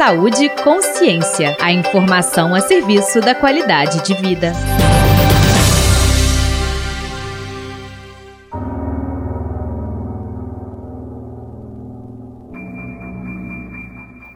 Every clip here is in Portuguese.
Saúde Consciência. A informação a serviço da qualidade de vida.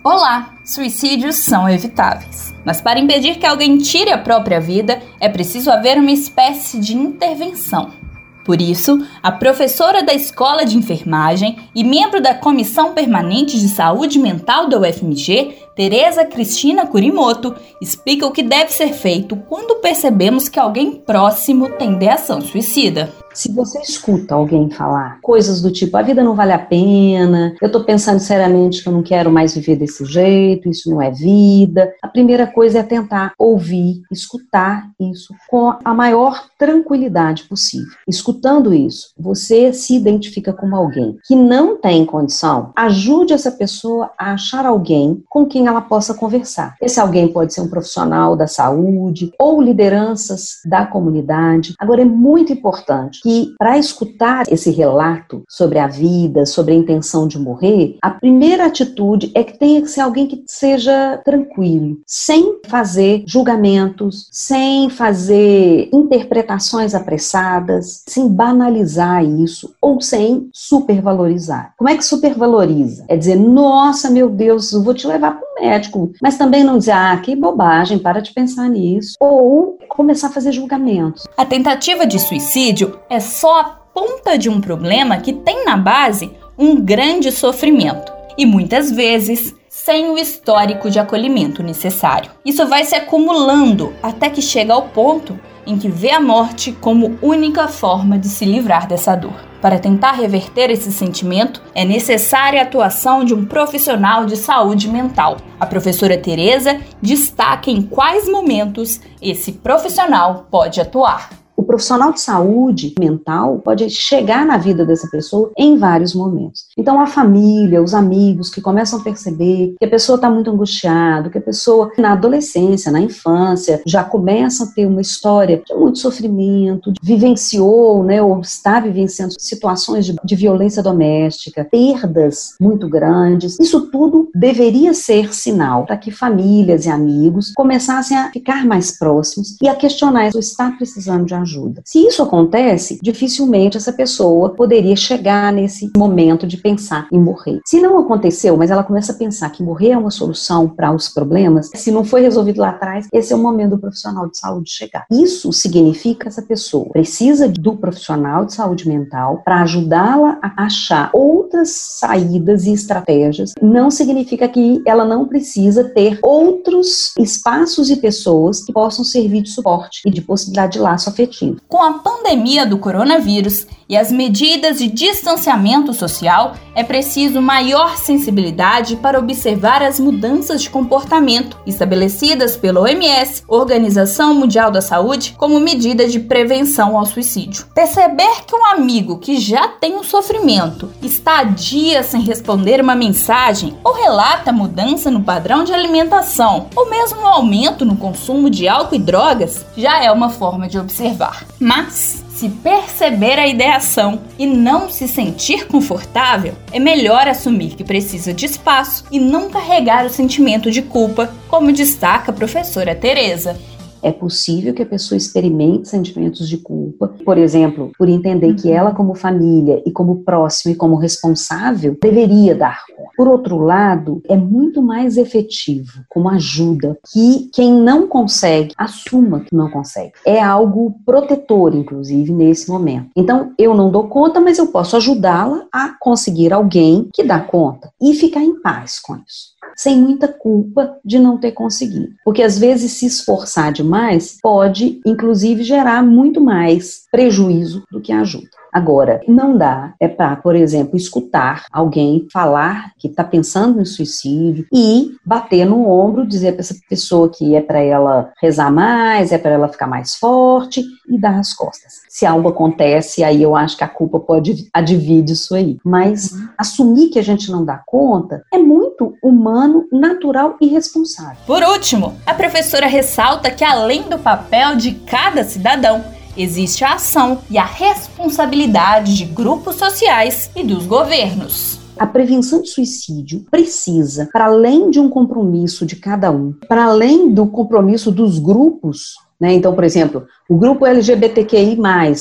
Olá! Suicídios são evitáveis. Mas para impedir que alguém tire a própria vida, é preciso haver uma espécie de intervenção. Por isso, a professora da Escola de Enfermagem e membro da Comissão Permanente de Saúde Mental da UFMG, Tereza Cristina Kurimoto, explica o que deve ser feito quando percebemos que alguém próximo tem ideação suicida. Se você escuta alguém falar coisas do tipo, a vida não vale a pena, eu tô pensando seriamente que eu não quero mais viver desse jeito, isso não é vida, a primeira coisa é tentar ouvir, escutar isso com a maior tranquilidade possível. Escutando isso, você se identifica como alguém que não tem condição, ajude essa pessoa a achar alguém com quem ela possa conversar. Esse alguém pode ser um profissional da saúde ou lideranças da comunidade. Agora, é muito importante que para escutar esse relato sobre a vida, sobre a intenção de morrer, a primeira atitude é que tenha que ser alguém que seja tranquilo, sem fazer julgamentos, sem fazer interpretações apressadas, sem banalizar isso ou sem supervalorizar. Como é que supervaloriza? É dizer, nossa, meu Deus, eu vou te levar para o médico, mas também não dizer, ah, que bobagem, para de pensar nisso. Ou começar a fazer julgamentos. A tentativa de suicídio é só a ponta de um problema que tem na base um grande sofrimento e muitas vezes sem o histórico de acolhimento necessário. Isso vai se acumulando até que chega ao ponto em que vê a morte como única forma de se livrar dessa dor. Para tentar reverter esse sentimento, é necessária a atuação de um profissional de saúde mental. A professora Teresa destaca em quais momentos esse profissional pode atuar. O profissional de saúde mental pode chegar na vida dessa pessoa em vários momentos. Então, a família, os amigos que começam a perceber que a pessoa está muito angustiada, que a pessoa na adolescência, na infância, já começa a ter uma história de muito sofrimento, vivenciou, né, ou está vivenciando situações de, de violência doméstica, perdas muito grandes. Isso tudo deveria ser sinal para que famílias e amigos começassem a ficar mais próximos e a questionar: se está precisando de ajuda. Se isso acontece, dificilmente essa pessoa poderia chegar nesse momento de pensar em morrer. Se não aconteceu, mas ela começa a pensar que morrer é uma solução para os problemas, se não foi resolvido lá atrás, esse é o momento do profissional de saúde chegar. Isso significa que essa pessoa precisa do profissional de saúde mental para ajudá-la a achar outras saídas e estratégias. Não significa que ela não precisa ter outros espaços e pessoas que possam servir de suporte e de possibilidade de laço afetivo com a pandemia do coronavírus e as medidas de distanciamento social, é preciso maior sensibilidade para observar as mudanças de comportamento estabelecidas pela OMS, Organização Mundial da Saúde, como medida de prevenção ao suicídio. Perceber que um amigo que já tem um sofrimento está há dias sem responder uma mensagem ou relata mudança no padrão de alimentação ou mesmo um aumento no consumo de álcool e drogas já é uma forma de observar. Mas se perceber a ideação e não se sentir confortável, é melhor assumir que precisa de espaço e não carregar o sentimento de culpa, como destaca a professora Teresa. É possível que a pessoa experimente sentimentos de culpa, por exemplo, por entender que ela, como família e como próximo e como responsável, deveria dar conta. Por outro lado, é muito mais efetivo, como ajuda, que quem não consegue assuma que não consegue. É algo protetor, inclusive, nesse momento. Então, eu não dou conta, mas eu posso ajudá-la a conseguir alguém que dá conta e ficar em paz com isso sem muita culpa de não ter conseguido. Porque às vezes se esforçar demais pode, inclusive, gerar muito mais prejuízo do que ajuda. Agora, não dá é para, por exemplo, escutar alguém falar que está pensando em suicídio e bater no ombro, dizer para essa pessoa que é para ela rezar mais, é para ela ficar mais forte e dar as costas. Se algo acontece, aí eu acho que a culpa pode advir disso aí. Mas uhum. assumir que a gente não dá conta é muito humano, natural e responsável. Por último, a professora ressalta que além do papel de cada cidadão, existe a ação e a responsabilidade de grupos sociais e dos governos. A prevenção de suicídio precisa, para além de um compromisso de cada um, para além do compromisso dos grupos né? Então, por exemplo, o grupo LGBTQI,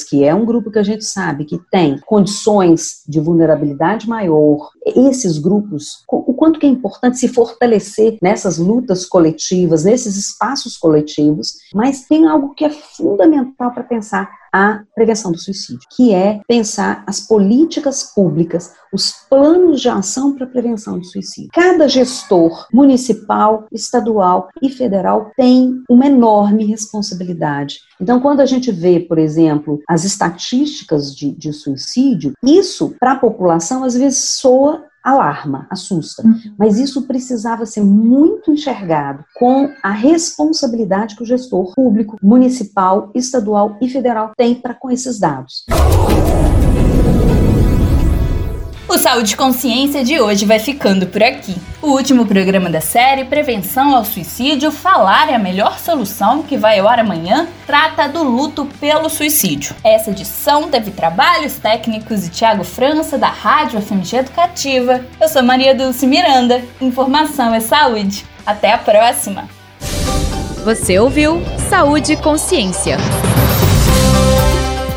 que é um grupo que a gente sabe que tem condições de vulnerabilidade maior, esses grupos, o quanto que é importante se fortalecer nessas lutas coletivas, nesses espaços coletivos, mas tem algo que é fundamental para pensar a prevenção do suicídio, que é pensar as políticas públicas, os planos de ação para a prevenção do suicídio. Cada gestor municipal, estadual e federal tem uma enorme responsabilidade. Então, quando a gente vê, por exemplo, as estatísticas de, de suicídio, isso para a população às vezes soa alarma, assusta. Uhum. Mas isso precisava ser muito enxergado com a responsabilidade que o gestor público, municipal, estadual e federal tem para com esses dados. O Saúde Consciência de hoje vai ficando por aqui. O último programa da série Prevenção ao Suicídio, Falar é a Melhor Solução, que vai ao ar amanhã, trata do luto pelo suicídio. Essa edição teve trabalhos técnicos de Tiago França, da Rádio FMG Educativa. Eu sou Maria Dulce Miranda. Informação é saúde. Até a próxima! Você ouviu Saúde e Consciência